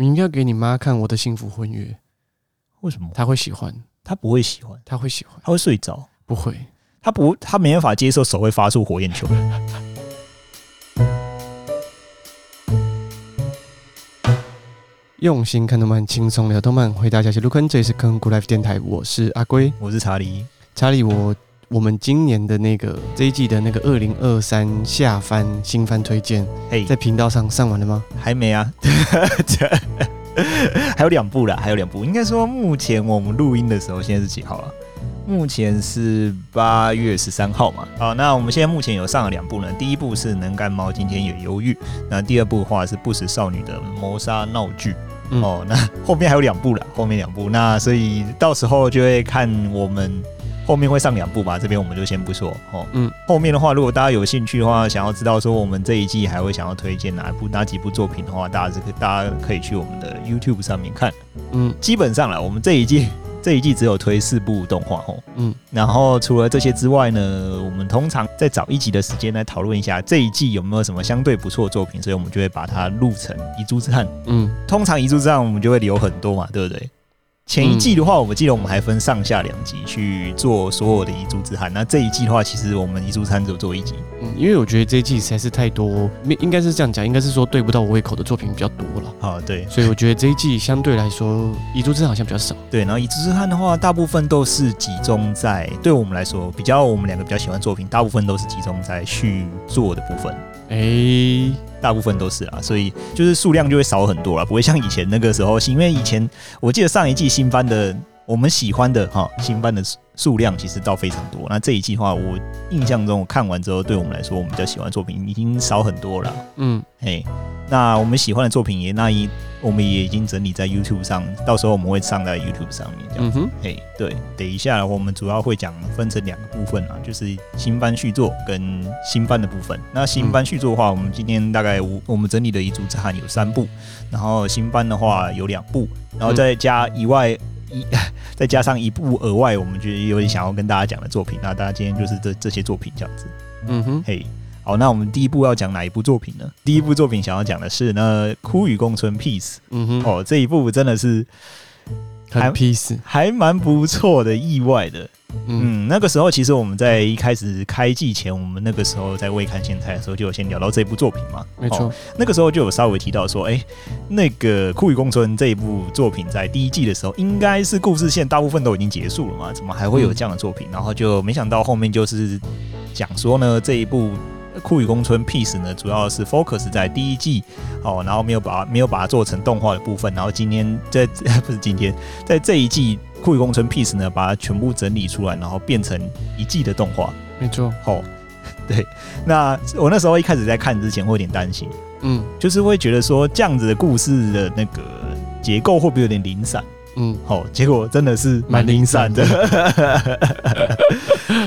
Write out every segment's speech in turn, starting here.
你应该给你妈看《我的幸福婚约》，为什么？她会喜欢？她不会喜欢？她会喜欢？她会睡着？不会？她不？她没办法接受手会发出火焰球。用心看动漫，轻松聊动漫。回答一下，是卢坤，这里是坑 Good Life 电台，我是阿龟，我是查理。查理，我我们今年的那个这一季的那个二零二三下番新番推荐，嘿，在频道上上完了吗？还没啊，还有两部啦，还有两部。应该说，目前我们录音的时候，现在是几号啊？目前是八月十三号嘛。好，那我们现在目前有上了两部呢。第一部是《能干猫今天也忧郁》，那第二部的话是《不死少女的谋杀闹剧》。嗯、哦，那后面还有两部了，后面两部，那所以到时候就会看我们后面会上两部吧，这边我们就先不说哦。嗯，后面的话，如果大家有兴趣的话，想要知道说我们这一季还会想要推荐哪一部哪几部作品的话，大家这个大家可以去我们的 YouTube 上面看。嗯，基本上了，我们这一季。这一季只有推四部动画哦，嗯，然后除了这些之外呢，我们通常再找一集的时间来讨论一下这一季有没有什么相对不错的作品，所以我们就会把它录成遗珠之憾，嗯，通常遗珠之憾我们就会留很多嘛，对不对？前一季的话，我记得我们还分上下两集去做所有的遗珠之憾。那这一季的话，其实我们遗珠之憾只有做一集。嗯，因为我觉得这一季实在是太多，应该是这样讲，应该是说对不到我胃口的作品比较多了。啊，对，所以我觉得这一季相对来说遗珠之憾好像比较少。对，然后遗珠之憾的话，大部分都是集中在对我们来说比较我们两个比较喜欢作品，大部分都是集中在续作的部分。哎、欸，大部分都是啊，所以就是数量就会少很多了，不会像以前那个时候，因为以前我记得上一季新番的我们喜欢的哈新番的数量其实倒非常多。那这一季的话，我印象中我看完之后，对我们来说，我们比较喜欢的作品已经少很多了。嗯，嘿。那我们喜欢的作品也那一，我们也已经整理在 YouTube 上，到时候我们会上在 YouTube 上面这样子。嗯哼，嘿，对，等一下我们主要会讲分成两个部分啊，就是新番续作跟新番的部分。那新番续作的话，我们今天大概我我们整理的一组之憾有三部，然后新番的话有两部，然后再加以外一 再加上一部额外，我们觉得有点想要跟大家讲的作品。那大家今天就是这这些作品这样子。嗯哼，嘿。好，那我们第一部要讲哪一部作品呢？第一部作品想要讲的是呢，《枯与共存 Peace》。嗯哼，哦，这一部真的是很 Peace，还蛮不错的，意外的。嗯，嗯，那个时候其实我们在一开始开季前，我们那个时候在未看先猜的时候，就有先聊到这部作品嘛。没错，那个时候就有稍微提到说，哎、欸，那个《酷雨宫村》这一部作品在第一季的时候，应该是故事线大部分都已经结束了嘛？怎么还会有这样的作品？嗯、然后就没想到后面就是讲说呢，这一部。枯雨宫村 Peace 呢，主要是 focus 在第一季哦，然后没有把没有把它做成动画的部分，然后今天在 不是今天在这一季酷雨宫村 Peace 呢，把它全部整理出来，然后变成一季的动画。没错，哦，对，那我那时候一开始在看之前会有点担心，嗯，就是会觉得说这样子的故事的那个结构会不会有点零散？嗯，好，结果真的是蛮零散的。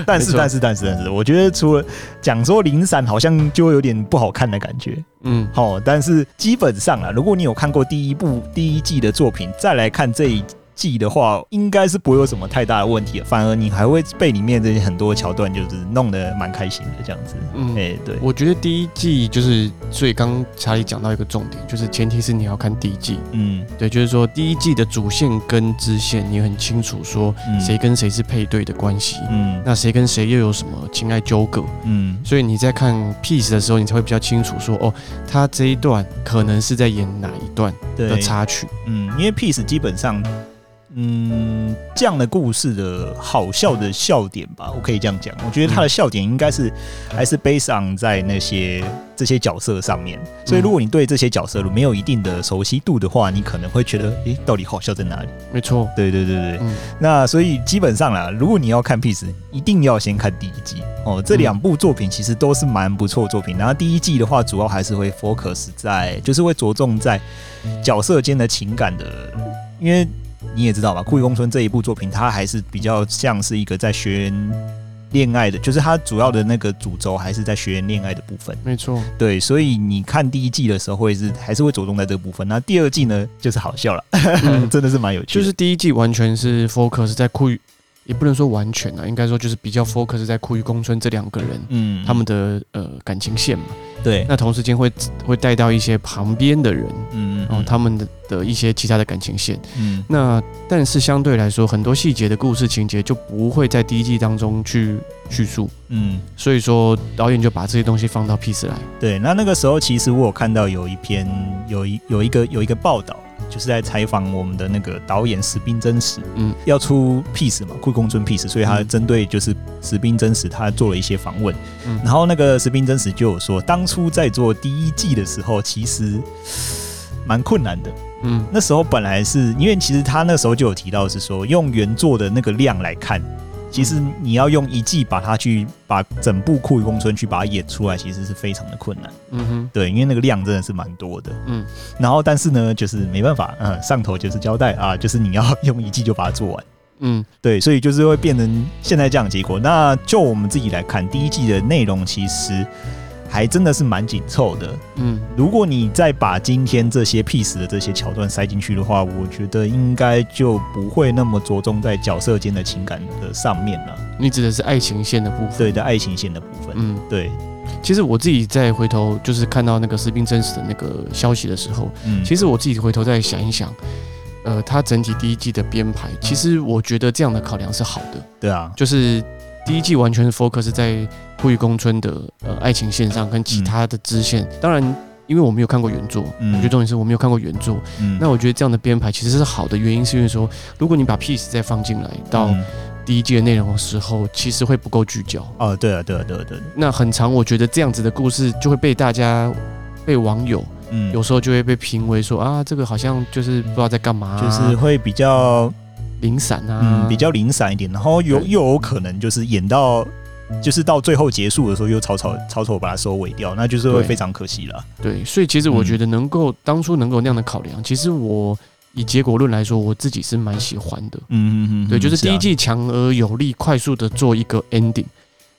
但是，但是，但是，但是，我觉得除了讲说零散，好像就有点不好看的感觉。嗯，好，但是基本上啊，如果你有看过第一部第一季的作品，再来看这一。记的话，应该是不会有什么太大的问题，反而你还会被里面这些很多桥段就是弄得蛮开心的这样子。嗯，哎、欸，对，我觉得第一季就是，所以刚刚查理讲到一个重点，就是前提是你要看第一季。嗯，对，就是说第一季的主线跟支线你很清楚，说谁跟谁是配对的关系。嗯，那谁跟谁又有什么情爱纠葛？嗯，所以你在看 Peace 的时候，你才会比较清楚说，哦，他这一段可能是在演哪一段的插曲。嗯，因为 Peace 基本上。嗯，这样的故事的好笑的笑点吧，我可以这样讲。我觉得他的笑点应该是还是 based on 在那些这些角色上面。所以如果你对这些角色没有一定的熟悉度的话，你可能会觉得，诶，到底好笑在哪里？没错，对对对对。嗯，那所以基本上啦，如果你要看 Peace，一定要先看第一季哦。这两部作品其实都是蛮不错的作品。然后第一季的话，主要还是会 focus 在，就是会着重在角色间的情感的，因为。你也知道吧，《枯雨宫村》这一部作品，它还是比较像是一个在学员恋爱的，就是它主要的那个主轴还是在学员恋爱的部分。没错，对，所以你看第一季的时候，会是还是会着重在这个部分。那第二季呢，就是好笑了，嗯、真的是蛮有趣的。就是第一季完全是 focus 在枯雨也不能说完全啊，应该说就是比较 focus 在酷玉宫村这两个人，嗯，他们的呃感情线嘛。对，那同时间会会带到一些旁边的人，嗯，然后他们的的一些其他的感情线，嗯，那但是相对来说，很多细节的故事情节就不会在第一季当中去叙述，嗯，所以说导演就把这些东西放到 Peace 来。对，那那个时候其实我有看到有一篇有一有一个有一个报道。就是在采访我们的那个导演石滨真实，嗯，要出 Peace 嘛，库玉宫村 Peace，所以他针对就是石滨真实，他做了一些访问，嗯，然后那个石滨真实就有说，当初在做第一季的时候，其实蛮困难的，嗯，那时候本来是因为其实他那时候就有提到是说，用原作的那个量来看。其实你要用一季把它去把整部库玉宫村去把它演出来，其实是非常的困难。嗯哼，对，因为那个量真的是蛮多的。嗯，然后但是呢，就是没办法，嗯，上头就是交代啊，就是你要用一季就把它做完。嗯，对，所以就是会变成现在这样的结果。那就我们自己来看，第一季的内容其实。还真的是蛮紧凑的，嗯，如果你再把今天这些 Peace 的这些桥段塞进去的话，我觉得应该就不会那么着重在角色间的情感的上面了。你指的是爱情线的部分？对的，爱情线的部分。嗯，对。其实我自己在回头就是看到那个士兵真实的那个消息的时候，嗯，其实我自己回头再想一想，呃，他整体第一季的编排，其实我觉得这样的考量是好的。对啊，就是。第一季完全是 focus 在库玉宫村的呃爱情线上，跟其他的支线。嗯、当然，因为我没有看过原作，嗯、我觉得重点是我没有看过原作。嗯、那我觉得这样的编排其实是好的，原因是因为说，如果你把 Peace 再放进来到第一季的内容的时候，其实会不够聚焦。哦，对啊，对啊，对啊，对。那很长，我觉得这样子的故事就会被大家被网友，嗯，有时候就会被评为说啊，这个好像就是不知道在干嘛、啊，就是会比较。零散啊，嗯，比较零散一点，然后有又有可能就是演到，就是到最后结束的时候又草草草草把它收尾掉，那就是会非常可惜了。对，所以其实我觉得能够、嗯、当初能够那样的考量，其实我以结果论来说，我自己是蛮喜欢的。嗯嗯嗯，对，就是第一季强而有力，快速的做一个 ending，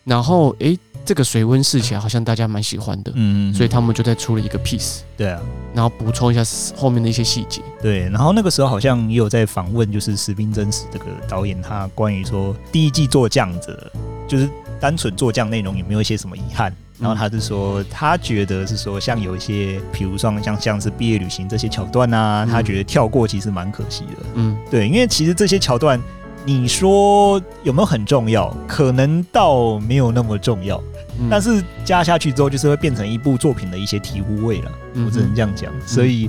然后诶。欸这个水温试起来好像大家蛮喜欢的，嗯嗯，所以他们就再出了一个 Peace，对啊，然后补充一下后面的一些细节，对，然后那个时候好像也有在访问，就是石滨真实这个导演，他关于说第一季做这样子，就是单纯做这样内容有没有一些什么遗憾？然后他是说他觉得是说像有一些，比如说像像是毕业旅行这些桥段啊，他觉得跳过其实蛮可惜的，嗯，对，因为其实这些桥段你说有没有很重要？可能倒没有那么重要。但是加下去之后，就是会变成一部作品的一些醍醐味了，我只能这样讲。所以，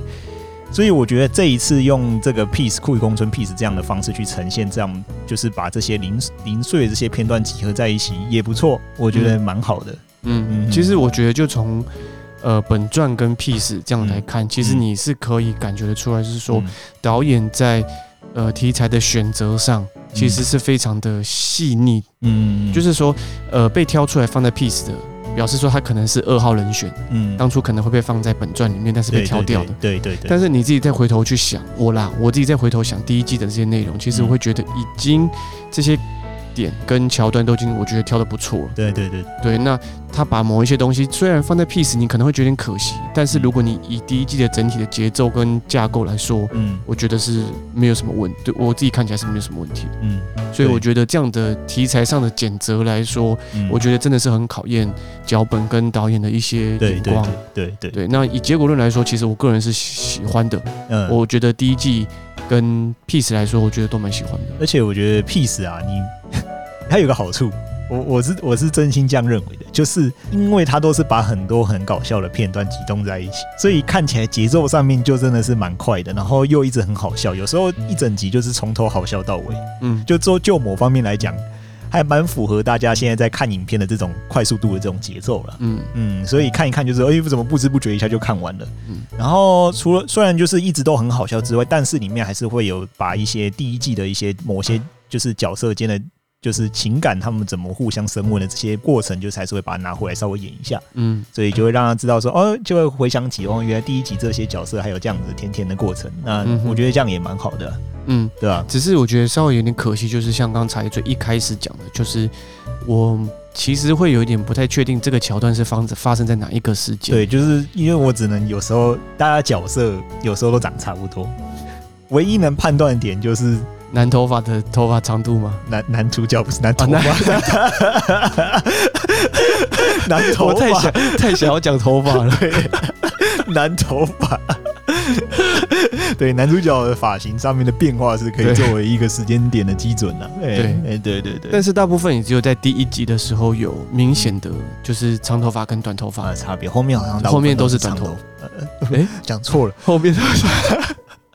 所以我觉得这一次用这个 Peace 库玉宫村 Peace 这样的方式去呈现，这样就是把这些零零碎的这些片段集合在一起，也不错。我觉得蛮好的。嗯嗯，其实我觉得就从呃本传跟 Peace 这样来看，其实你是可以感觉得出来，就是说导演在呃题材的选择上。其实是非常的细腻，嗯，就是说，呃，被挑出来放在 Peace 的，表示说他可能是二号人选，嗯，当初可能会被放在本传里面，但是被挑掉的，对对对。但是你自己再回头去想，我啦，我自己再回头想第一季的这些内容，其实我会觉得已经这些。点跟桥段都已经，我觉得挑的不错了。对对对对，那他把某一些东西虽然放在 Peace，你可能会觉得有点可惜，但是如果你以第一季的整体的节奏跟架构来说，嗯，我觉得是没有什么问，对我自己看起来是没有什么问题。嗯，所以我觉得这样的题材上的选择来说，我觉得真的是很考验脚本跟导演的一些眼光。对对对，那以结果论来说，其实我个人是喜欢的。嗯，我觉得第一季跟 Peace 来说，我觉得都蛮喜欢的。而且我觉得 Peace 啊，你。它有个好处，我我是我是真心这样认为的，就是因为它都是把很多很搞笑的片段集中在一起，所以看起来节奏上面就真的是蛮快的，然后又一直很好笑，有时候一整集就是从头好笑到尾，嗯，就就就某方面来讲，还蛮符合大家现在在看影片的这种快速度的这种节奏了，嗯。嗯，所以看一看就是，哎，怎么不知不觉一下就看完了，嗯，然后除了虽然就是一直都很好笑之外，但是里面还是会有把一些第一季的一些某些就是角色间的。就是情感，他们怎么互相升温的这些过程，就是还是会把它拿回来稍微演一下，嗯，所以就会让他知道说，哦，就会回想起哦，原来第一集这些角色还有这样子甜甜的过程，那我觉得这样也蛮好的，嗯，对吧？只是我觉得稍微有点可惜，就是像刚才最一开始讲的，就是我其实会有一点不太确定这个桥段是发发生在哪一个时间，对，就是因为我只能有时候大家角色有时候都长差不多，唯一能判断的点就是。男头发的头发长度吗？男男主角不是男头发，男头发太想太想要讲头发了，男头发。对，男主角的发型上面的变化是可以作为一个时间点的基准的。对，哎，对对对。但是大部分也只有在第一集的时候有明显的，就是长头发跟短头发的差别。后面好像后面都是短头。哎，讲错了，后面都是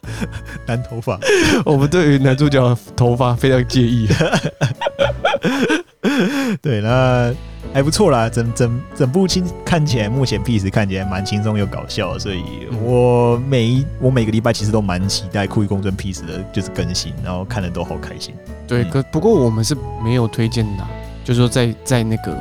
男头发。我们对于男主角的头发非常介意。对，那。还不错啦，整整整部轻看起来，目前 Peace 看起来蛮轻松又搞笑，所以我每一我每个礼拜其实都蛮期待酷一公尊 Peace 的，就是更新，然后看的都好开心。对，可不过我们是没有推荐的，就是说在在那个。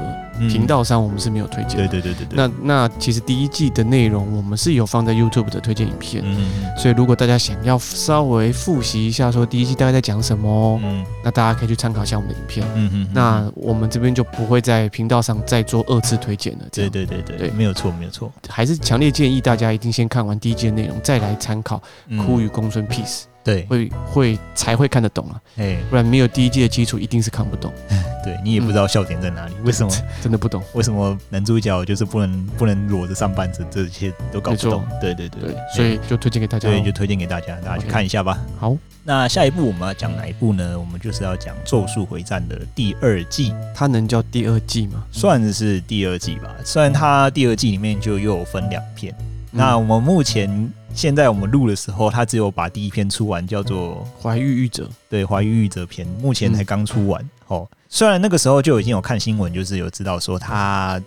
频道上我们是没有推荐。对对对对对。那那其实第一季的内容我们是有放在 YouTube 的推荐影片。嗯。所以如果大家想要稍微复习一下，说第一季大概在讲什么，嗯，那大家可以去参考一下我们的影片。嗯嗯。那我们这边就不会在频道上再做二次推荐了。对对对对。对，没有错没有错。还是强烈建议大家一定先看完第一季的内容，再来参考《哭与公孙 Peace》。对，会会才会看得懂啊，哎，不然没有第一季的基础，一定是看不懂。对，你也不知道笑点在哪里，为什么 真的不懂？为什么男主角就是不能不能裸着上半身，这些都搞不懂。对对对，所以就推荐给大家，对，就推荐给大家，大家去看一下吧。好，那下一部我们要讲哪一部呢？我们就是要讲《咒术回战》的第二季。它能叫第二季吗？算是第二季吧，虽然它第二季里面就又有分两片。那我们目前。现在我们录的时候，他只有把第一篇出完，叫做《怀玉玉者》。对，《怀玉玉者》篇目前才刚出完。哦，虽然那个时候就已经有看新闻，就是有知道说他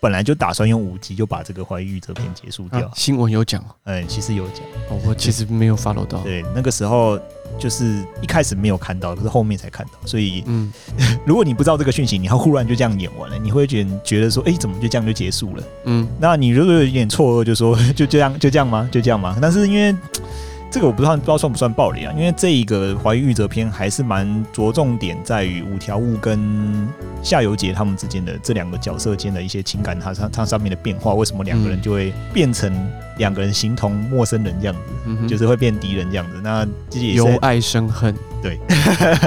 本来就打算用五集就把这个《怀玉玉折》篇结束掉。新闻有讲？嗯，其实有讲。哦，我其实没有 follow 到。对，那个时候。就是一开始没有看到，可是后面才看到，所以，嗯，如果你不知道这个讯息，你要忽然就这样演完了，你会觉得觉得说，哎，怎么就这样就结束了？嗯，那你如果有点错愕，就说 就这样就这样吗？就这样吗？但是因为。这个我不知道不知道算不算暴力啊？因为这一个怀玉玉则篇还是蛮着重点在于五条悟跟夏油杰他们之间的这两个角色间的一些情感，它上它上面的变化，为什么两个人就会变成两个人形同陌生人这样子，嗯、就是会变敌人这样子。那自己由爱生恨，对。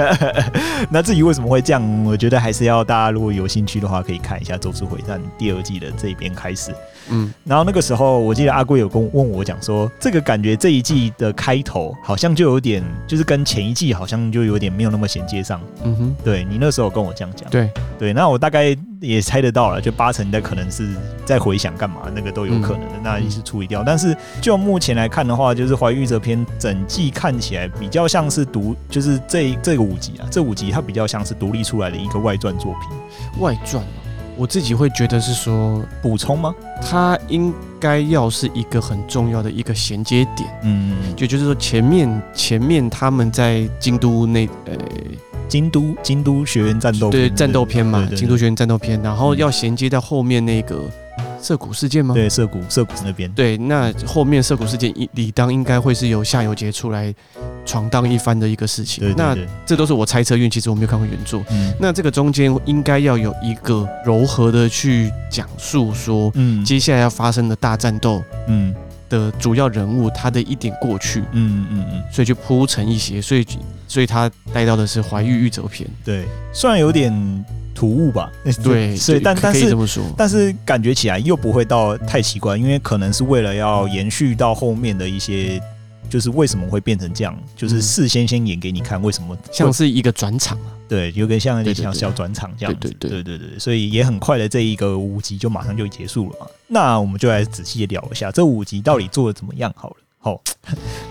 那至于为什么会这样，我觉得还是要大家如果有兴趣的话，可以看一下《咒术回战》第二季的这一边开始。嗯，然后那个时候，我记得阿贵有跟问我讲说，这个感觉这一季的开头好像就有点，就是跟前一季好像就有点没有那么衔接上。嗯哼，对你那时候跟我这样讲，对对，那我大概也猜得到了，就八成的可能是在回想干嘛，那个都有可能的，嗯、那也是处理掉。但是就目前来看的话，就是怀玉这篇整季看起来比较像是独，就是这这个五集啊，这五集它比较像是独立出来的一个外传作品，外传。我自己会觉得是说补充吗？它应该要是一个很重要的一个衔接点，嗯，就就是说前面前面他们在京都那呃京都京都学院战斗对战斗片嘛，京都学院战斗片，然后要衔接到后面那个。涩谷事件吗？对，涩谷涩谷那边。对，那后面涩谷事件理当应该会是由夏油杰出来闯荡一番的一个事情。对，对，对，那这都是我猜测，因为其实我没有看过原著。嗯。那这个中间应该要有一个柔和的去讲述说，嗯，接下来要发生的大战斗，嗯，的主要人物他的一点过去，嗯嗯嗯，所以就铺陈一些，所以所以他带到的是怀玉玉泽篇。对，虽然有点。突兀吧？对，所以但但是但是感觉起来又不会到太奇怪，因为可能是为了要延续到后面的一些，就是为什么会变成这样，就是事先先演给你看为什么，像是一个转场啊，对，有点像一点像小转场这样子，对对对对对，所以也很快的这一个五集就马上就结束了嘛。那我们就来仔细的聊一下这五集到底做的怎么样好了。好，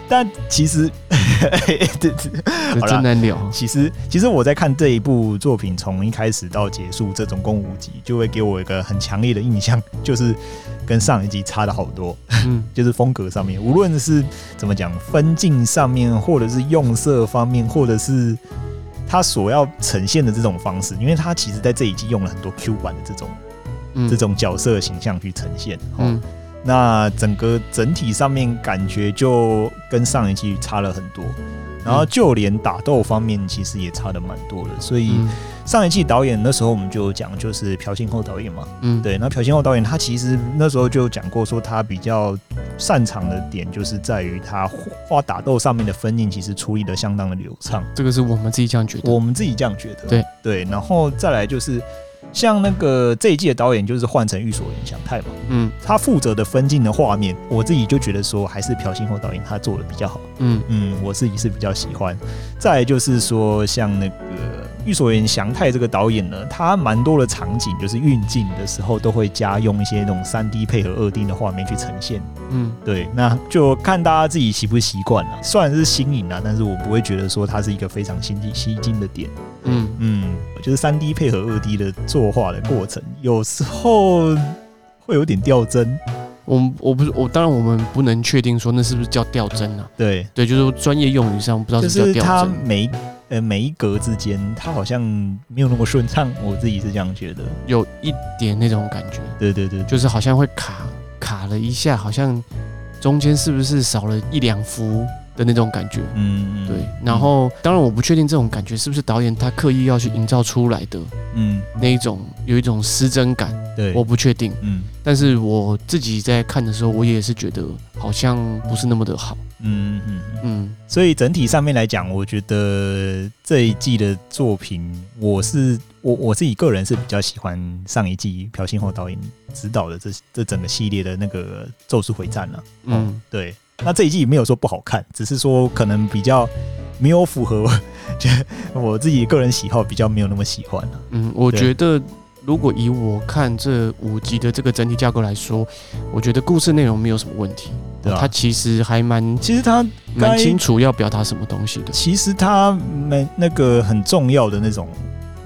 但其实，对对，真难聊。其实，其实我在看这一部作品，从一开始到结束，这总共五集，就会给我一个很强烈的印象，就是跟上一集差的好多。嗯，就是风格上面，无论是怎么讲，分镜上面，或者是用色方面，或者是他所要呈现的这种方式，因为他其实在这一季用了很多 Q 版的这种，嗯、这种角色形象去呈现。嗯。那整个整体上面感觉就跟上一季差了很多，然后就连打斗方面其实也差的蛮多的，所以。上一季导演那时候我们就讲，就是朴信厚导演嘛，嗯，对。那朴信厚导演他其实那时候就讲过，说他比较擅长的点就是在于他画打斗上面的分镜，其实处理的相当的流畅。这个是我们自己这样觉得，我们自己这样觉得。对对，然后再来就是。像那个这一季的导演就是换成玉所原祥太嘛，嗯，他负责的分镜的画面，我自己就觉得说还是朴信厚导演他做的比较好，嗯。嗯，我自己是比较喜欢。再来就是说像那个御所原祥太这个导演呢，他蛮多的场景就是运镜的时候都会加用一些那种三 D 配合二 D 的画面去呈现，嗯，对，那就看大家自己习不习惯了。虽然是新颖啊，但是我不会觉得说它是一个非常新奇吸睛的点，嗯嗯，就是三 D 配合二 D 的。作画的过程有时候会有点掉帧，我我不是我，当然我们不能确定说那是不是叫掉帧啊？对对，就是专业用语上不知道是叫掉帧。就是它每呃每一格之间，它好像没有那么顺畅，我自己是这样觉得，有一点那种感觉。对对对，就是好像会卡卡了一下，好像中间是不是少了一两幅？的那种感觉，嗯，对。然后，当然我不确定这种感觉是不是导演他刻意要去营造出来的，嗯，那一种有一种失真感，对，我不确定，嗯。但是我自己在看的时候，我也是觉得好像不是那么的好，嗯嗯嗯。所以整体上面来讲，我觉得这一季的作品，我是我我自己个人是比较喜欢上一季朴信厚导演指导的这这整个系列的那个《咒术回战》了，嗯，对。那这一季没有说不好看，只是说可能比较没有符合 我，我自己个人喜好，比较没有那么喜欢啊。嗯，我觉得如果以我看这五集的这个整体架构来说，我觉得故事内容没有什么问题。对啊，它其实还蛮，其实他蛮清楚要表达什么东西的。其实他没那个很重要的那种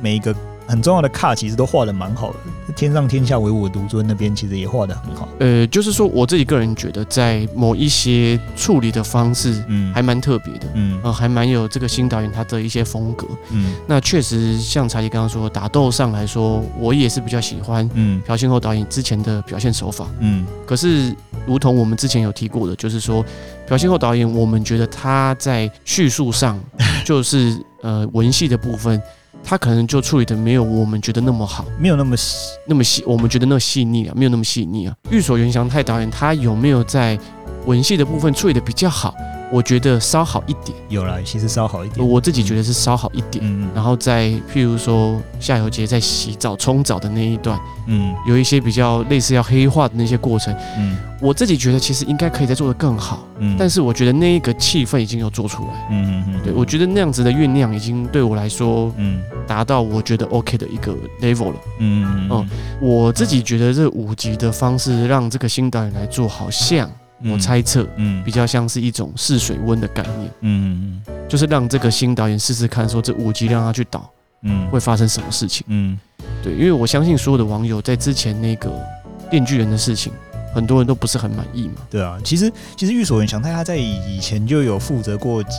每一个。很重要的卡其实都画的蛮好的，天上天下唯我独尊那边其实也画的很好。呃，就是说我自己个人觉得，在某一些处理的方式，嗯，还蛮特别的，嗯，呃，还蛮有这个新导演他的一些风格，嗯，那确实像查理刚刚说，打斗上来说，我也是比较喜欢，嗯，朴信厚导演之前的表现手法，嗯，可是如同我们之前有提过的，就是说朴信厚导演，我们觉得他在叙述上，就是呃文戏的部分。他可能就处理的没有我们觉得那么好，没有那么细，那么细，我们觉得那么细腻啊，没有那么细腻啊。玉所原祥太导演他有没有在文戏的部分处理的比较好？我觉得稍好一点，有啦，其实稍好一点。我自己觉得是稍好一点。嗯，然后在譬如说夏油杰在洗澡冲澡的那一段，嗯，有一些比较类似要黑化的那些过程，嗯，我自己觉得其实应该可以再做得更好。嗯，但是我觉得那一个气氛已经有做出来。嗯嗯嗯，对，我觉得那样子的酝酿已经对我来说，嗯，达到我觉得 OK 的一个 level 了。嗯嗯，我自己觉得这五集的方式让这个新导演来做，好像。我猜测，嗯，比较像是一种试水温的概念，嗯嗯，就是让这个新导演试试看，说这五集让他去导，嗯，会发生什么事情，嗯，对，因为我相信所有的网友在之前那个电锯人的事情，很多人都不是很满意嘛，对啊，其实其实玉所原祥太他在以前就有负责过几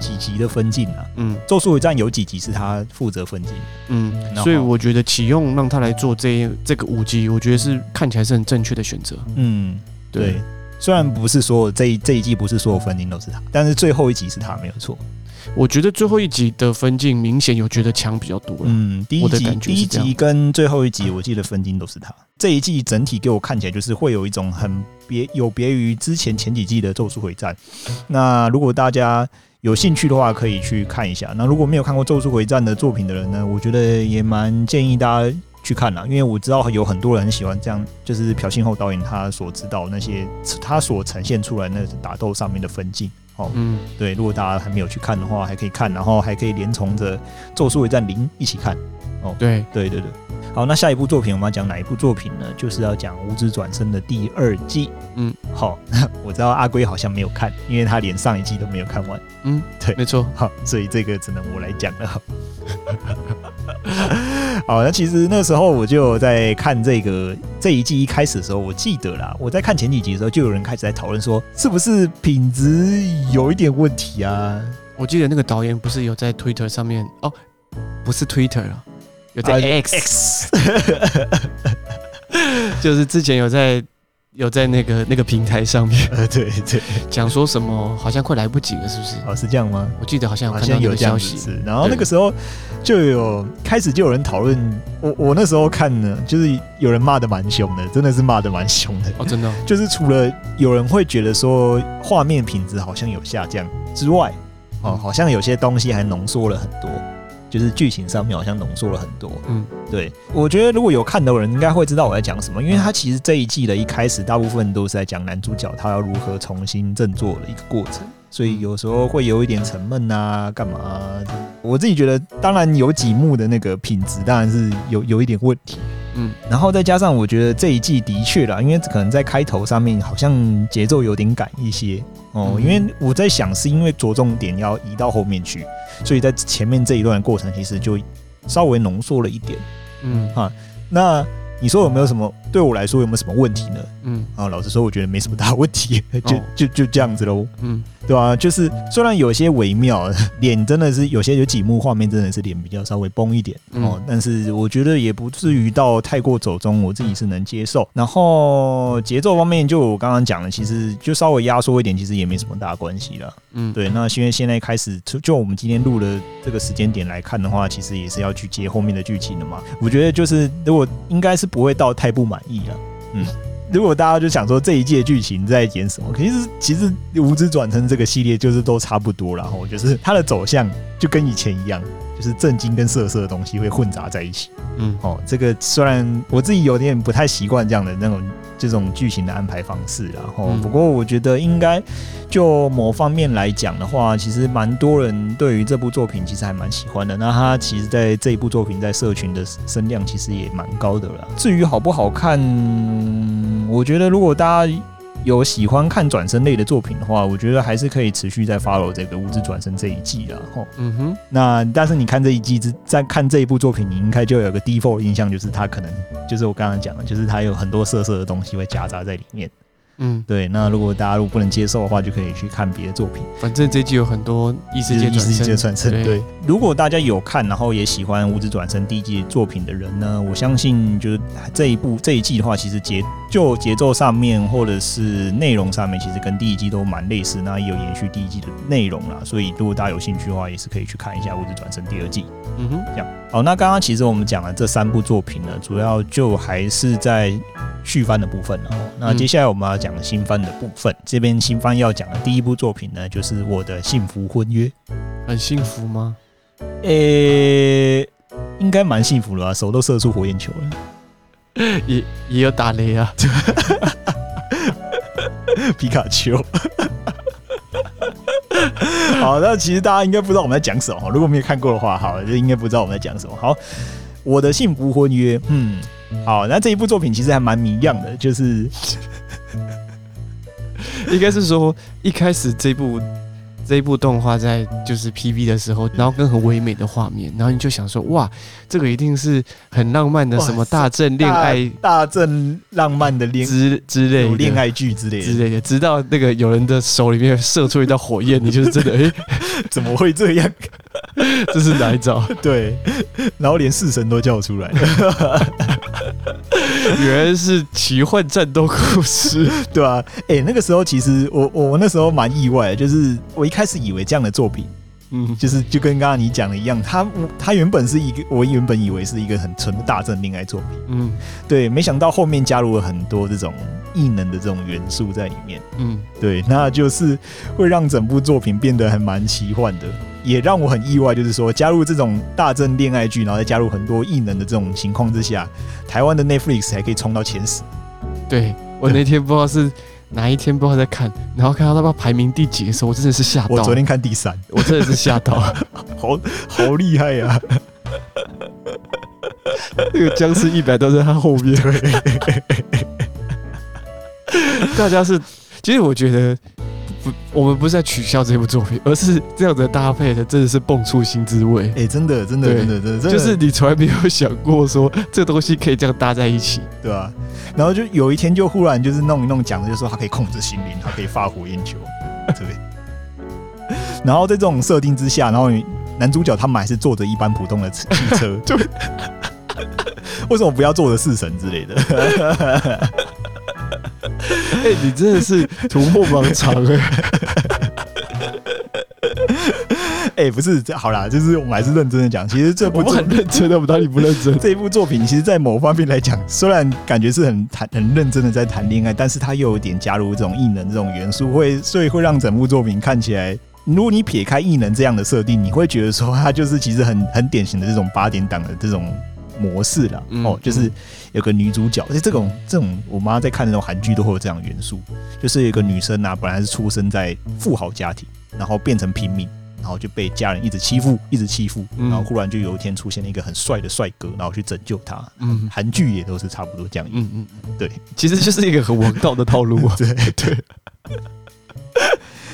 几集的分镜啊，嗯，咒术回战有几集是他负责分镜，嗯，所以我觉得启用让他来做这这个五集，我觉得是看起来是很正确的选择，嗯，对。虽然不是说这一这一季不是所有分镜都是他，但是最后一集是他没有错。我觉得最后一集的分镜明显有觉得强比较多。嗯，第一集第一集跟最后一集我记得分镜都是他。这一季整体给我看起来就是会有一种很别有别于之前前几季的咒术回战。那如果大家有兴趣的话，可以去看一下。那如果没有看过咒术回战的作品的人呢，我觉得也蛮建议大家。去看了，因为我知道有很多人很喜欢这样，就是朴信厚导演他所知道那些他所呈现出来那打斗上面的分镜，哦，嗯，对，如果大家还没有去看的话，还可以看，然后还可以连从着《咒术回战零》一起看，哦，对，对对对，好，那下一部作品我们要讲哪一部作品呢？就是要讲《无职转生》的第二季，嗯，好，我知道阿龟好像没有看，因为他连上一季都没有看完，嗯，对，没错，好，所以这个只能我来讲了。好，那其实那时候我就在看这个这一季一开始的时候，我记得啦，我在看前几集的时候，就有人开始在讨论说，是不是品质有一点问题啊？我记得那个导演不是有在 Twitter 上面哦，不是 Twitter 啊，有在 X，, X 就是之前有在有在那个那个平台上面，呃，对对，讲说什么好像快来不及了，是不是？哦，是这样吗？我记得好像有看到有消息，是。然后那个时候就有开始就有人讨论，我我那时候看呢，就是有人骂的蛮凶的，真的是骂的蛮凶的哦，真的。就是除了有人会觉得说画面品质好像有下降之外，哦，好像有些东西还浓缩了很多。就是剧情上面好像浓缩了很多，嗯，对，我觉得如果有看的人应该会知道我在讲什么，因为他其实这一季的一开始大部分都是在讲男主角他要如何重新振作的一个过程，所以有时候会有一点沉闷啊，干嘛啊？我自己觉得，当然有几幕的那个品质当然是有有一点问题。嗯，然后再加上我觉得这一季的确啦，因为可能在开头上面好像节奏有点赶一些哦，因为我在想是因为着重点要移到后面去，所以在前面这一段过程其实就稍微浓缩了一点。嗯，哈，那你说有没有什么对我来说有没有什么问题呢？嗯，啊，老实说我觉得没什么大问题，就就就这样子喽。嗯。对啊，就是虽然有些微妙，脸真的是有些有几幕画面真的是脸比较稍微崩一点哦，嗯、但是我觉得也不至于到太过走中，我自己是能接受。然后节奏方面，就我刚刚讲的，其实就稍微压缩一点，其实也没什么大关系了。嗯，对。那因为现在开始，就我们今天录的这个时间点来看的话，其实也是要去接后面的剧情的嘛。我觉得就是如果应该是不会到太不满意了。嗯。如果大家就想说这一届剧情在演什么，其实其实无知转生这个系列就是都差不多，然后就是它的走向就跟以前一样，就是正经跟色色的东西会混杂在一起。嗯，哦，这个虽然我自己有点不太习惯这样的那种。这种剧情的安排方式，然后不过我觉得应该就某方面来讲的话，其实蛮多人对于这部作品其实还蛮喜欢的。那他其实在这一部作品在社群的声量其实也蛮高的了。至于好不好看，我觉得如果大家。有喜欢看转身类的作品的话，我觉得还是可以持续在 follow 这个物质转身这一季啦。吼，嗯哼。那但是你看这一季之在看这一部作品，你应该就有个 default 印象，就是它可能就是我刚刚讲的，就是它有很多色色的东西会夹杂在里面。嗯，对。那如果大家如果不能接受的话，就可以去看别的作品。反正这季有很多异世界转生。对，对。如果大家有看，然后也喜欢无职转生第一季作品的人呢，我相信就是这一部这一季的话，其实节就节奏上面或者是内容上面，其实跟第一季都蛮类似。那也有延续第一季的内容啦，所以如果大家有兴趣的话，也是可以去看一下无职转生第二季。嗯哼，这样。好，那刚刚其实我们讲了这三部作品呢，主要就还是在续番的部分哦。那接下来我们要讲的新番的部分，这边新番要讲的第一部作品呢，就是我的幸福婚约。很幸福吗？诶、欸，应该蛮幸福的吧，手都射出火焰球了，也也有打雷啊，皮卡丘。好，那其实大家应该不知道我们在讲什么。如果没有看过的话，好，就应该不知道我们在讲什么。好，我的幸福婚约，嗯，好，那这一部作品其实还蛮迷样的，就是 应该是说一开始这部。这一部动画在就是 PV 的时候，然后跟很唯美的画面，然后你就想说，哇，这个一定是很浪漫的什么大正恋爱、大正浪漫的恋之之类恋爱剧之类的之类的。直到那个有人的手里面射出一道火焰，你就是真的，哎，怎么会这样？这是哪一招？对，然后连四神都叫出来了。原来是奇幻战斗故事，对吧、啊？哎、欸，那个时候其实我我那时候蛮意外的，就是我一开始以为这样的作品，嗯，就是就跟刚刚你讲的一样，他他原本是一个我原本以为是一个很纯的大正恋爱作品，嗯，对，没想到后面加入了很多这种异能的这种元素在里面，嗯，对，那就是会让整部作品变得还蛮奇幻的。也让我很意外，就是说加入这种大正恋爱剧，然后再加入很多异能的这种情况之下，台湾的 Netflix 还可以冲到前十。对，我那天不知道是哪一天，不知道在看，然后看到他把排名第几的时候，我真的是吓到。我昨天看第三，我真的是吓到，好好厉害呀、啊！那个僵尸一百都在他后面。大家是，其实我觉得。不，我们不是在取笑这部作品，而是这样子的搭配的真的是蹦出新滋味。哎、欸，真的，真的，真的，真的，就是你从来没有想过说这个东西可以这样搭在一起，对吧、啊？然后就有一天就忽然就是弄一弄，讲的就是说它可以控制心灵，它可以发火焰球，对。然后在这种设定之下，然后男主角他们还是坐着一般普通的汽车，就为什么不要坐着四神之类的？哎、欸，你真的是突破盲肠哎！哎、欸，不是，好啦，就是我们还是认真的讲。其实这部我很认真的，我到底不认真？这一部作品，其实，在某方面来讲，虽然感觉是很谈很认真的在谈恋爱，但是它又有点加入这种异能这种元素，会所以会让整部作品看起来，如果你撇开异能这样的设定，你会觉得说，它就是其实很很典型的这种八点档的这种模式了。嗯、哦，就是有个女主角，而且这种这种我妈在看那种韩剧都会有这样的元素，就是有一个女生啊，本来是出生在富豪家庭，然后变成平民。然后就被家人一直欺负，一直欺负，然后忽然就有一天出现了一个很帅的帅哥，然后去拯救他。嗯，韩剧也都是差不多这样。嗯嗯，对，其实就是一个很王道的套路。对对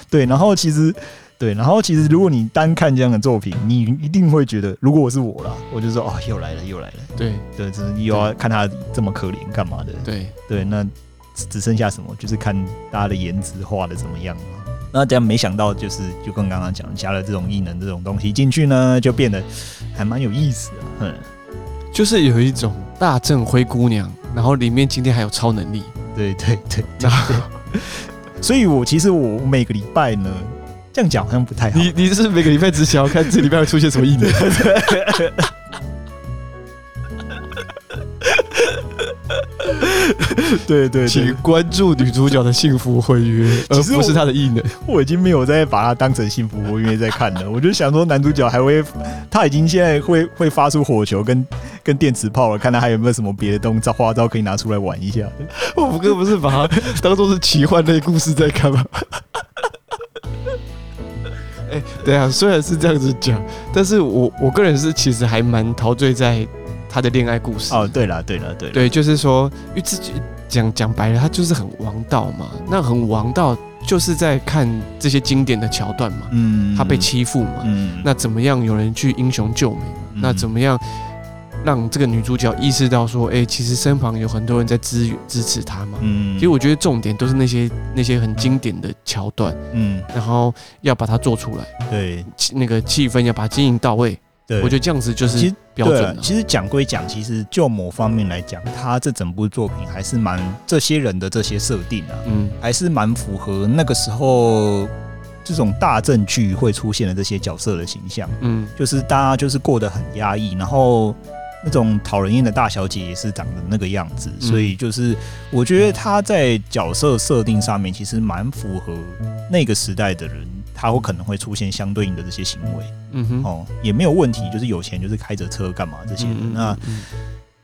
对，然后其实对，然后其实如果你单看这样的作品，你一定会觉得，如果我是我啦，我就说哦，又来了，又来了。对对，只是你又要看他这么可怜干嘛的？对对，那只剩下什么？就是看大家的颜值画的怎么样。那这样没想到，就是就跟刚刚讲加了这种异能这种东西进去呢，就变得还蛮有意思的。嗯，就是有一种大正灰姑娘，然后里面今天还有超能力。对对对，对，所以我其实我每个礼拜呢，这样讲好像不太好。你你是每个礼拜只想要看这礼拜会出现什么异能？对，对对，请关注女主角的幸福婚约，而不是她的异能。我已经没有再把它当成幸福婚约在看了。我就想说，男主角还会，他已经现在会会发出火球跟跟电磁炮了，看他还有没有什么别的东招花招可以拿出来玩一下。我们哥不是把它当做是奇幻类故事在看吗？哎、欸，对啊，虽然是这样子讲，但是我我个人是其实还蛮陶醉在。他的恋爱故事哦，对了，对了，对了，对，就是说，因为自己讲讲白了，他就是很王道嘛。那很王道，就是在看这些经典的桥段嘛。嗯，他被欺负嘛。嗯，那怎么样有人去英雄救美？嗯，那怎么样让这个女主角意识到说，哎、欸，其实身旁有很多人在支支持她嘛。嗯，其实我觉得重点都是那些那些很经典的桥段。嗯，然后要把它做出来。对，那个气氛要把它经营到位。对，我觉得这样子就是标准了。其实讲归讲，其实就某方面来讲，他这整部作品还是蛮这些人的这些设定啊，嗯，还是蛮符合那个时候这种大正剧会出现的这些角色的形象。嗯，就是大家就是过得很压抑，然后那种讨人厌的大小姐也是长得那个样子，所以就是我觉得他在角色设定上面其实蛮符合那个时代的人。他会可能会出现相对应的这些行为，嗯哼，哦，也没有问题，就是有钱就是开着车干嘛这些的。嗯嗯嗯，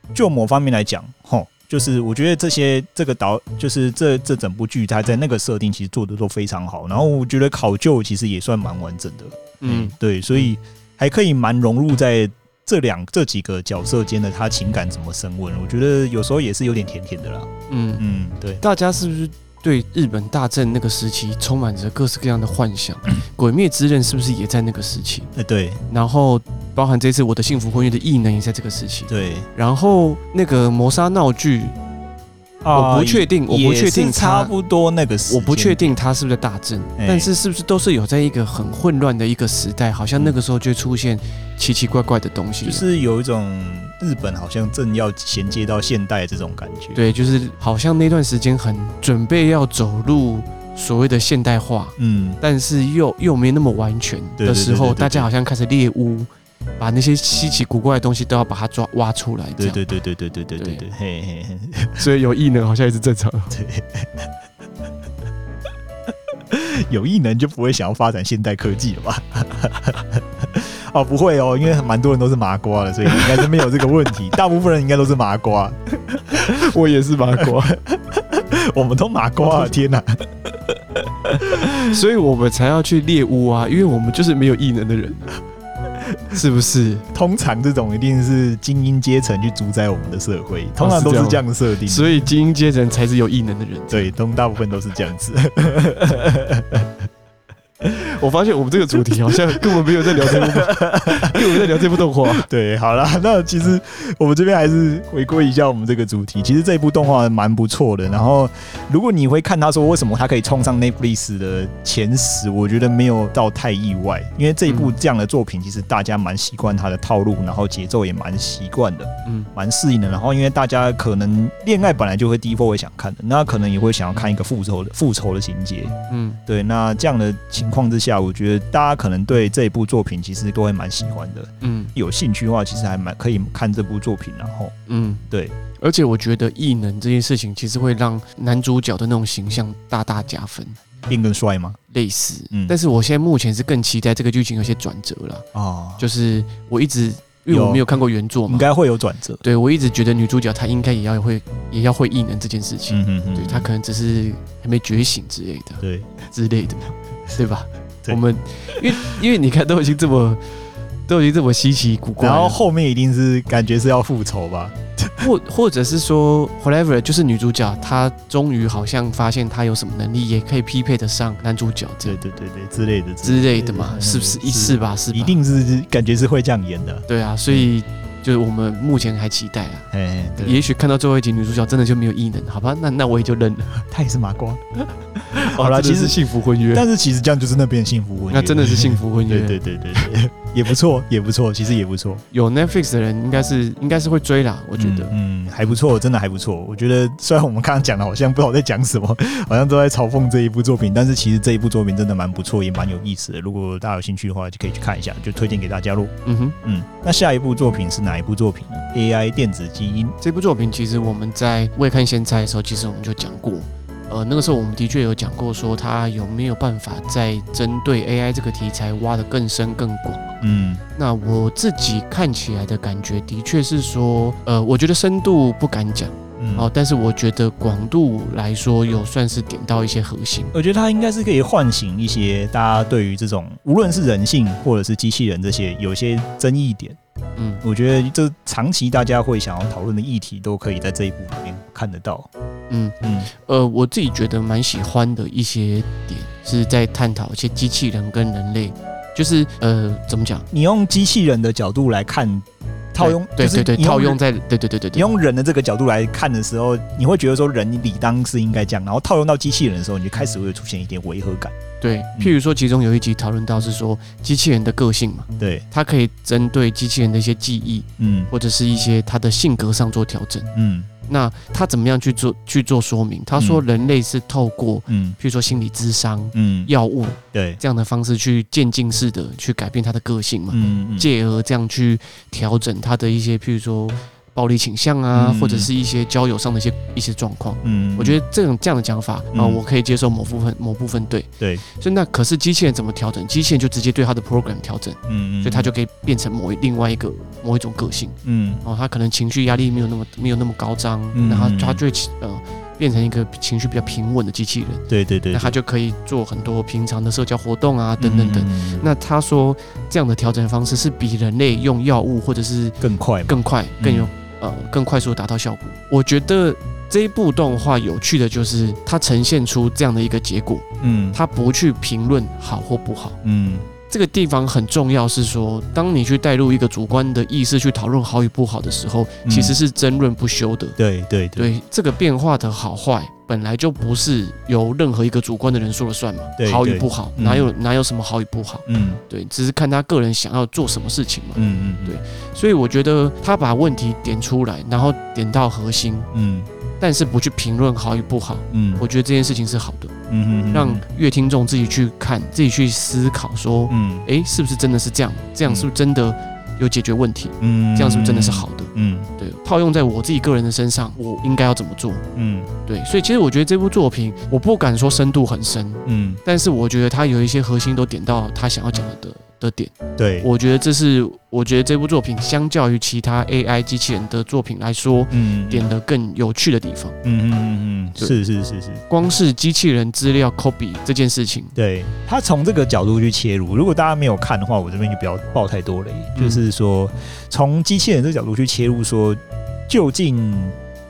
那就某方面来讲，吼，就是我觉得这些这个导，就是这这整部剧，它在那个设定其实做的都非常好。然后我觉得考究其实也算蛮完整的，嗯，对，所以还可以蛮融入在这两这几个角色间的他情感怎么升温，我觉得有时候也是有点甜甜的啦。嗯嗯，对，大家是不是？对日本大正那个时期充满着各式各样的幻想，《鬼灭之刃》是不是也在那个时期？哎，对。然后包含这次《我的幸福婚约》的异能也在这个时期。对。然后那个谋杀闹剧。我不确定，我不确定差不多那个时，我不确定他是不是大正，但是是不是都是有在一个很混乱的一个时代，好像那个时候就出现奇奇怪怪的东西，就是有一种日本好像正要衔接到现代这种感觉。对，就是好像那段时间很准备要走入所谓的现代化，嗯，但是又又没那么完全的时候，大家好像开始猎巫。把那些稀奇古怪的东西都要把它抓挖出来，对对对对对对对对对，嘿嘿嘿，所以有异能好像也是正常。对，有异能就不会想要发展现代科技了吧？哦，不会哦，因为蛮多人都是麻瓜的，所以应该是没有这个问题。大部分人应该都是麻瓜，我也是麻瓜，我们都麻瓜啊，天哪！所以我们才要去猎巫啊，因为我们就是没有异能的人。是不是？通常这种一定是精英阶层去主宰我们的社会，通常都是这样的设定。所以精英阶层才是有异能的人。对，通大部分都是这样子。我发现我们这个主题好像根本没有在聊这部，根本在聊这部动画。对，好了，那其实我们这边还是回归一下我们这个主题。其实这部动画蛮不错的。然后，如果你会看他说为什么他可以冲上 Netflix 的前十，我觉得没有到太意外，因为这一部这样的作品，其实大家蛮习惯他的套路，然后节奏也蛮习惯的，嗯，蛮适应的。然后，因为大家可能恋爱本来就会第一波会想看的，那可能也会想要看一个复仇的复仇的情节，嗯，对。那这样的情况之下，我觉得大家可能对这一部作品其实都会蛮喜欢的，嗯，有兴趣的话，其实还蛮可以看这部作品，然后，嗯，对。而且我觉得异能这件事情，其实会让男主角的那种形象大大加分，变更帅吗？类似，嗯。但是我现在目前是更期待这个剧情有些转折了啊，就是我一直。因为我没有看过原作嘛，应该会有转折。对，我一直觉得女主角她应该也要会，也要会异能这件事情。嗯嗯嗯。对，她可能只是还没觉醒之类的。对，之类的，对吧？对我们因为因为你看都已经这么 都已经这么稀奇古怪，然后后面一定是感觉是要复仇吧。或或者是说，whatever，就是女主角她终于好像发现她有什么能力，也可以匹配得上男主角，对对对对之类的之类的嘛，是不是？是吧？是吧？一定是感觉是会这样演的。对啊，所以。就是我们目前还期待啊，哎，也许看到最后一集女主角真的就没有异能，好吧，那那我也就认了，她也是麻瓜。好了，其实幸福婚约，但是其实这样就是那边幸福婚约，那真的是幸福婚约，对对对对对，也不错，也不错，其实也不错。有 Netflix 的人应该是应该是会追啦，我觉得，嗯，还不错，真的还不错。我觉得虽然我们刚刚讲的好像不知道在讲什么，好像都在嘲讽这一部作品，但是其实这一部作品真的蛮不错，也蛮有意思的。如果大家有兴趣的话，就可以去看一下，就推荐给大家喽。嗯哼，嗯，那下一部作品是哪一部作品呢？AI 电子基因这部作品，其实我们在未看先猜的时候，其实我们就讲过，呃，那个时候我们的确有讲过，说他有没有办法在针对 AI 这个题材挖得更深更广。嗯，那我自己看起来的感觉，的确是说，呃，我觉得深度不敢讲，哦，但是我觉得广度来说，有算是点到一些核心。我觉得它应该是可以唤醒一些大家对于这种无论是人性或者是机器人这些有些争议点。嗯，我觉得这长期大家会想要讨论的议题，都可以在这一部里面看得到。嗯嗯，呃，我自己觉得蛮喜欢的一些点，是在探讨一些机器人跟人类，就是呃，怎么讲？你用机器人的角度来看，套用对对对，套用在对对对对，你用人的这个角度来看的时候，你会觉得说人理当是应该这样，然后套用到机器人的时候，你就开始会出现一点违和感。对，譬如说，其中有一集讨论到是说机器人的个性嘛，对，它可以针对机器人的一些记忆，嗯，或者是一些它的性格上做调整，嗯，那他怎么样去做去做说明？他说人类是透过，嗯，譬如说心理智商，嗯，药物，对，这样的方式去渐进式的去改变他的个性嘛，嗯，借而这样去调整他的一些譬如说。暴力倾向啊，或者是一些交友上的一些一些状况，嗯，我觉得这种这样的讲法啊，我可以接受某部分某部分对。对，所以那可是机器人怎么调整？机器人就直接对它的 program 调整，嗯嗯，所以它就可以变成某一另外一个某一种个性，嗯，哦，它可能情绪压力没有那么没有那么高涨，然后它就会呃变成一个情绪比较平稳的机器人，对对对，那他就可以做很多平常的社交活动啊等等等。那他说这样的调整方式是比人类用药物或者是更快更快更有。呃，更快速达到效果。我觉得这一部动画有趣的就是它呈现出这样的一个结果。嗯，它不去评论好或不好。嗯，这个地方很重要，是说当你去带入一个主观的意识去讨论好与不好的时候，其实是争论不休的。对对对，对，这个变化的好坏。本来就不是由任何一个主观的人说了算嘛，对好与不好，嗯、哪有哪有什么好与不好？嗯，对，只是看他个人想要做什么事情嘛。嗯嗯，对，所以我觉得他把问题点出来，然后点到核心，嗯，但是不去评论好与不好，嗯，我觉得这件事情是好的，让乐听众自己去看，自己去思考，说，嗯，哎，是不是真的是这样？这样是不是真的？有解决问题，嗯，这样是不是真的是好的？嗯，对，套用在我自己个人的身上，我应该要怎么做？嗯，对，所以其实我觉得这部作品，我不敢说深度很深，嗯，但是我觉得它有一些核心都点到他想要讲的的。点，对，我觉得这是我觉得这部作品相较于其他 AI 机器人的作品来说，嗯，点的更有趣的地方，嗯嗯嗯嗯，是是是是，光是机器人资料 copy 这件事情，对，他从这个角度去切入，如果大家没有看的话，我这边就不要爆太多雷，就是说从机器人这个角度去切入，说究竟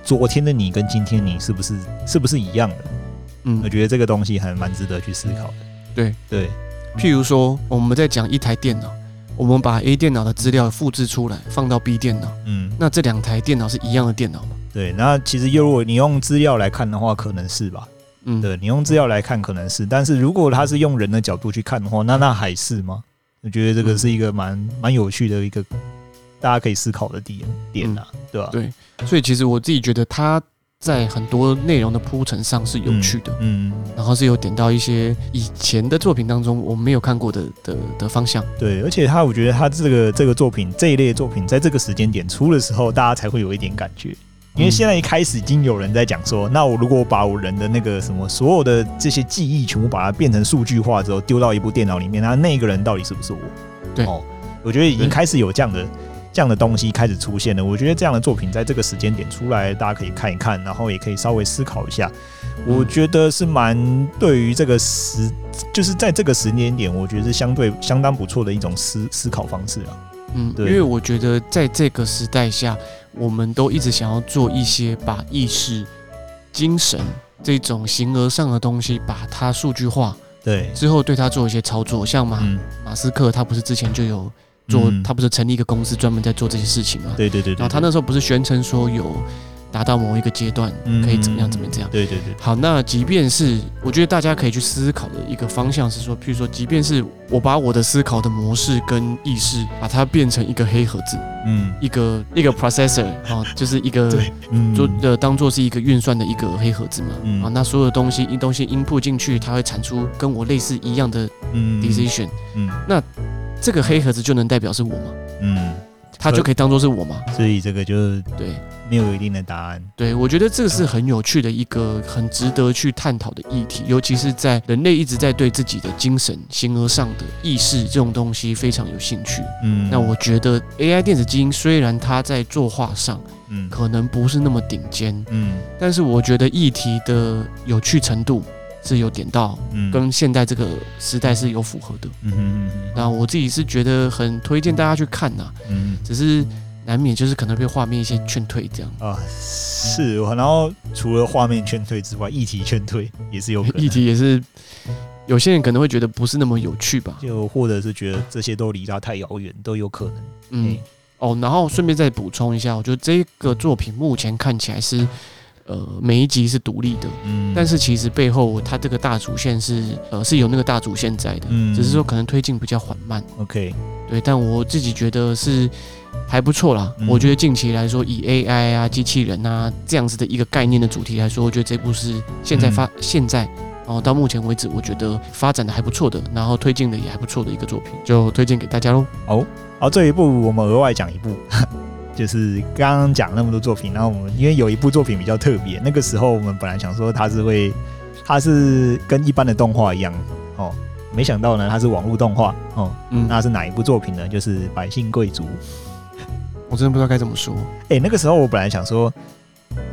昨天的你跟今天你是不是是不是一样的？嗯，我觉得这个东西还蛮值得去思考的，对。对。譬如说我们在讲一台电脑，我们把 A 电脑的资料复制出来放到 B 电脑，嗯，那这两台电脑是一样的电脑吗？对，那其实如果你用资料来看的话，可能是吧。嗯，对，你用资料来看可能是，但是如果他是用人的角度去看的话，那那还是吗？我觉得这个是一个蛮蛮有趣的一个大家可以思考的点点啊，对吧？对，所以其实我自己觉得他在很多内容的铺陈上是有趣的，嗯，然后是有点到一些以前的作品当中我们没有看过的的的方向。对，而且他我觉得他这个这个作品这一类作品在这个时间点出的时候，大家才会有一点感觉。因为现在一开始已经有人在讲说，那我如果把我人的那个什么所有的这些记忆全部把它变成数据化之后，丢到一部电脑里面，那那个人到底是不是我？对哦，我觉得已经开始有这样的这样的东西开始出现了。我觉得这样的作品在这个时间点出来，大家可以看一看，然后也可以稍微思考一下。我觉得是蛮对于这个时，就是在这个时间点，我觉得是相对相当不错的一种思思考方式啊。嗯，对，因为我觉得在这个时代下。我们都一直想要做一些把意识、精神这种形而上的东西，把它数据化，对，之后对它做一些操作。像马、嗯、马斯克，他不是之前就有做，嗯、他不是成立一个公司专门在做这些事情吗？对对对，对。然后他那时候不是宣称说有。达到某一个阶段，可以怎么样？怎么这样？对对对。好，那即便是我觉得大家可以去思考的一个方向是说，譬如说，即便是我把我的思考的模式跟意识，把它变成一个黑盒子，嗯，一个一个 processor 啊，就是一个做的当做是一个运算的一个黑盒子嘛，啊，那所有的东西一东西 input 进去，它会产出跟我类似一样的 decision，嗯，那这个黑盒子就能代表是我吗？嗯。它就可以当做是我吗，所以这个就是对，没有一定的答案。对，我觉得这个是很有趣的一个很值得去探讨的议题，尤其是在人类一直在对自己的精神形而上的意识这种东西非常有兴趣。嗯，那我觉得 AI 电子基因虽然它在作画上，嗯，可能不是那么顶尖，嗯，但是我觉得议题的有趣程度。是有点到，嗯跟现代这个时代是有符合的。嗯嗯嗯。那我自己是觉得很推荐大家去看呐。嗯。只是难免就是可能被画面一些劝退这样。啊，是。然后除了画面劝退之外，议题劝退也是有可能。议题也是，有些人可能会觉得不是那么有趣吧。就或者是觉得这些都离他太遥远，都有可能。嗯。哦，然后顺便再补充一下，我觉得这个作品目前看起来是。呃，每一集是独立的，嗯，但是其实背后它这个大主线是呃是有那个大主线在的，嗯，只是说可能推进比较缓慢，OK，对，但我自己觉得是还不错啦。嗯，我觉得近期来说，以 AI 啊、机器人啊这样子的一个概念的主题来说，我觉得这部是现在发、嗯、现在然后到目前为止，我觉得发展的还不错的，然后推进的也还不错的一个作品，就推荐给大家喽。哦，好，这一部我们额外讲一部。就是刚刚讲那么多作品，然后我们因为有一部作品比较特别，那个时候我们本来想说它是会，它是跟一般的动画一样哦，没想到呢它是网络动画哦，嗯，那是哪一部作品呢？就是《百姓贵族》。我真的不知道该怎么说。哎，那个时候我本来想说，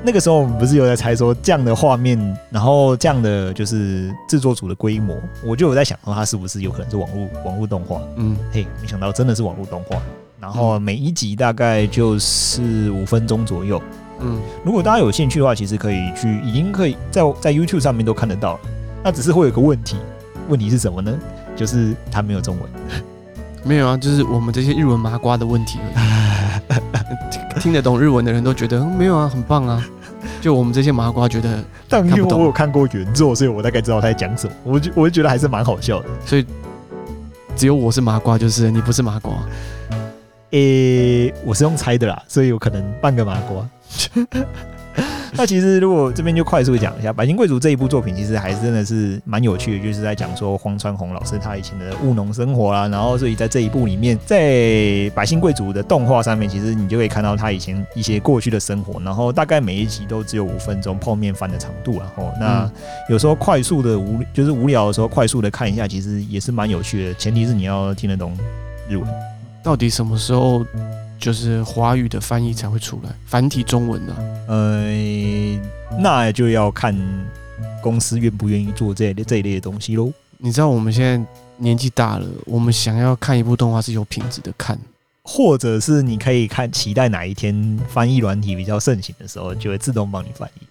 那个时候我们不是有在猜说这样的画面，然后这样的就是制作组的规模，我就有在想说它是不是有可能是网络网络动画？嗯，嘿，没想到真的是网络动画。然后每一集大概就是五分钟左右。嗯，如果大家有兴趣的话，其实可以去，已经可以在在 YouTube 上面都看得到了。那只是会有个问题，问题是什么呢？就是它没有中文。没有啊，就是我们这些日文麻瓜的问题。听得懂日文的人都觉得没有啊，很棒啊。就我们这些麻瓜觉得，但因为我有看过原作，所以我大概知道他在讲什么。我就我就觉得还是蛮好笑的。所以只有我是麻瓜，就是你不是麻瓜。诶、欸，我是用猜的啦，所以有可能半个麻瓜。那其实如果这边就快速讲一下《百姓贵族》这一部作品，其实还是真的是蛮有趣的，就是在讲说荒川弘老师他以前的务农生活啦。然后所以在这一部里面，在《百姓贵族》的动画上面，其实你就可以看到他以前一些过去的生活。然后大概每一集都只有五分钟泡面番的长度，然后那有时候快速的无就是无聊的时候，快速的看一下，其实也是蛮有趣的。前提是你要听得懂日文。到底什么时候就是华语的翻译才会出来？繁体中文呢？呃，那就要看公司愿不愿意做这这一类的东西喽。你知道我们现在年纪大了，我们想要看一部动画是有品质的看，或者是你可以看期待哪一天翻译软体比较盛行的时候，就会自动帮你翻译。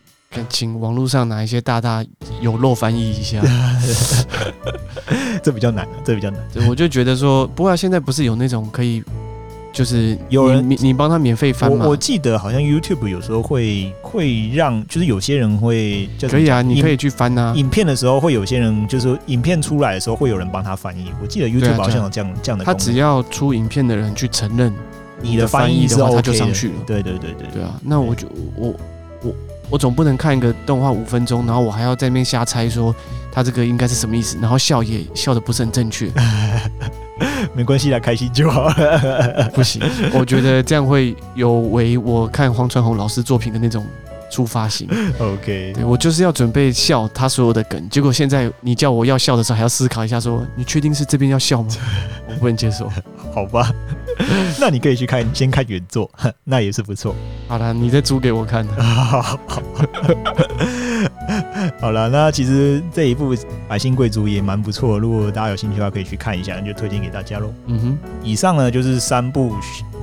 请网络上哪一些大大有漏翻译一下，这比较难，这比较难。对，我就觉得说，不过现在不是有那种可以。就是有人你你帮他免费翻吗？我我记得好像 YouTube 有时候会会让，就是有些人会可以啊，你可以去翻啊。影片的时候会有些人，就是影片出来的时候会有人帮他翻译。我记得 YouTube 好像有这样这样的。他只要出影片的人去承认你的翻译的话，他就上去了。对对对对对啊，那我就我我我总不能看一个动画五分钟，然后我还要在那边瞎猜说他这个应该是什么意思，然后笑也笑的不是很正确。没关系啦，开心就好。不行，我觉得这样会有违我看黄传宏老师作品的那种出发性。OK，对，我就是要准备笑他所有的梗，结果现在你叫我要笑的时候，还要思考一下说，说你确定是这边要笑吗？我不能接受。好吧，那你可以去看，先看原作，那也是不错。好了，你再租给我看。好了，那其实这一部《百姓贵族》也蛮不错，如果大家有兴趣的话，可以去看一下，那就推荐给大家喽。嗯哼，以上呢就是三部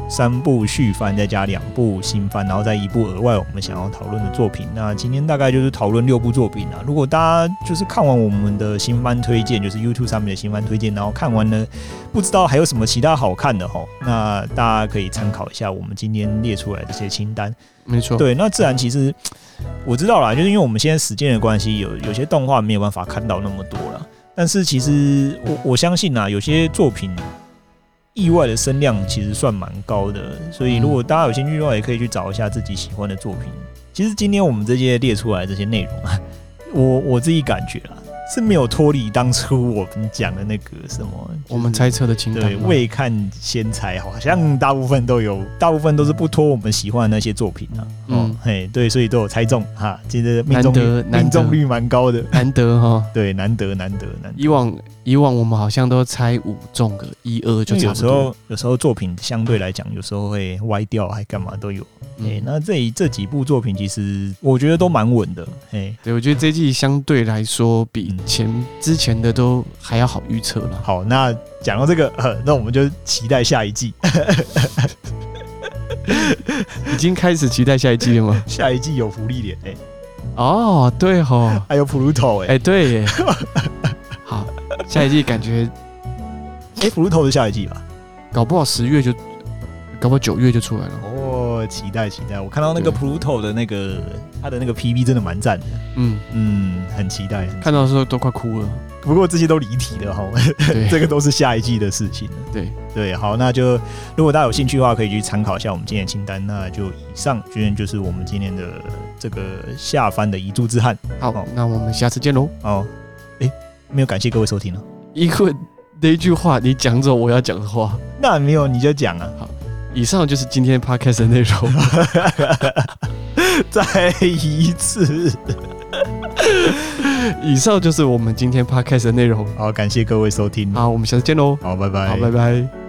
三部续番，再加两部新番，然后再一部额外我们想要讨论的作品。那今天大概就是讨论六部作品啊。如果大家就是看完我们的新番推荐，就是 YouTube 上面的新番推荐，然后看完呢，不知道还有什么其他好看的哈，那大家可以参考一下我们今天列出来的这些清单。没错，对，那自然其实。我知道啦，就是因为我们现在时间的关系，有有些动画没有办法看到那么多了。但是其实我我相信啊，有些作品意外的声量其实算蛮高的。所以如果大家有兴趣的话，也可以去找一下自己喜欢的作品。其实今天我们这些列出来这些内容啊，我我自己感觉啊。是没有脱离当初我们讲的那个什么，我们猜测的情感。对，未看先猜，好像大部分都有，大部分都是不脱我们喜欢的那些作品啊。嗯，嘿，对，所以都有猜中哈，其实命中率命中率蛮高的，难得哈。对，难得难得难得。以往以往我们好像都猜五中个一二就差不多。有时候有时候作品相对来讲，有时候会歪掉，还干嘛都有。哎，那这这几部作品其实我觉得都蛮稳的。哎，对，我觉得这季相对来说比。前之前的都还要好预测了。好，那讲到这个，呃 那我们就期待下一季。已经开始期待下一季了吗？下一季有福利点哎。哦，对吼，还有普鲁托哎。哎，对耶。好，下一季感觉，哎，普鲁托是下一季吧？搞不好十月就，搞不好九月就出来了。哦，期待期待！我看到那个普鲁托的那个他的那个 PV 真的蛮赞的。嗯嗯。很期待，看到的时候都快哭了。不过这些都离题了哈，对 这个都是下一季的事情。对对，好，那就如果大家有兴趣的话，可以去参考一下我们今天的清单。那就以上，居然就是我们今天的这个下番的遗珠之憾。好，好，那我们下次见喽。哦，哎，没有感谢各位收听了。因为那一句话你讲走我要讲的话，那没有你就讲啊。好，以上就是今天 podcast 的内容。再一次。以上就是我们今天 podcast 的内容。好，感谢各位收听。好，我们下次见喽。好，拜拜。好，拜拜。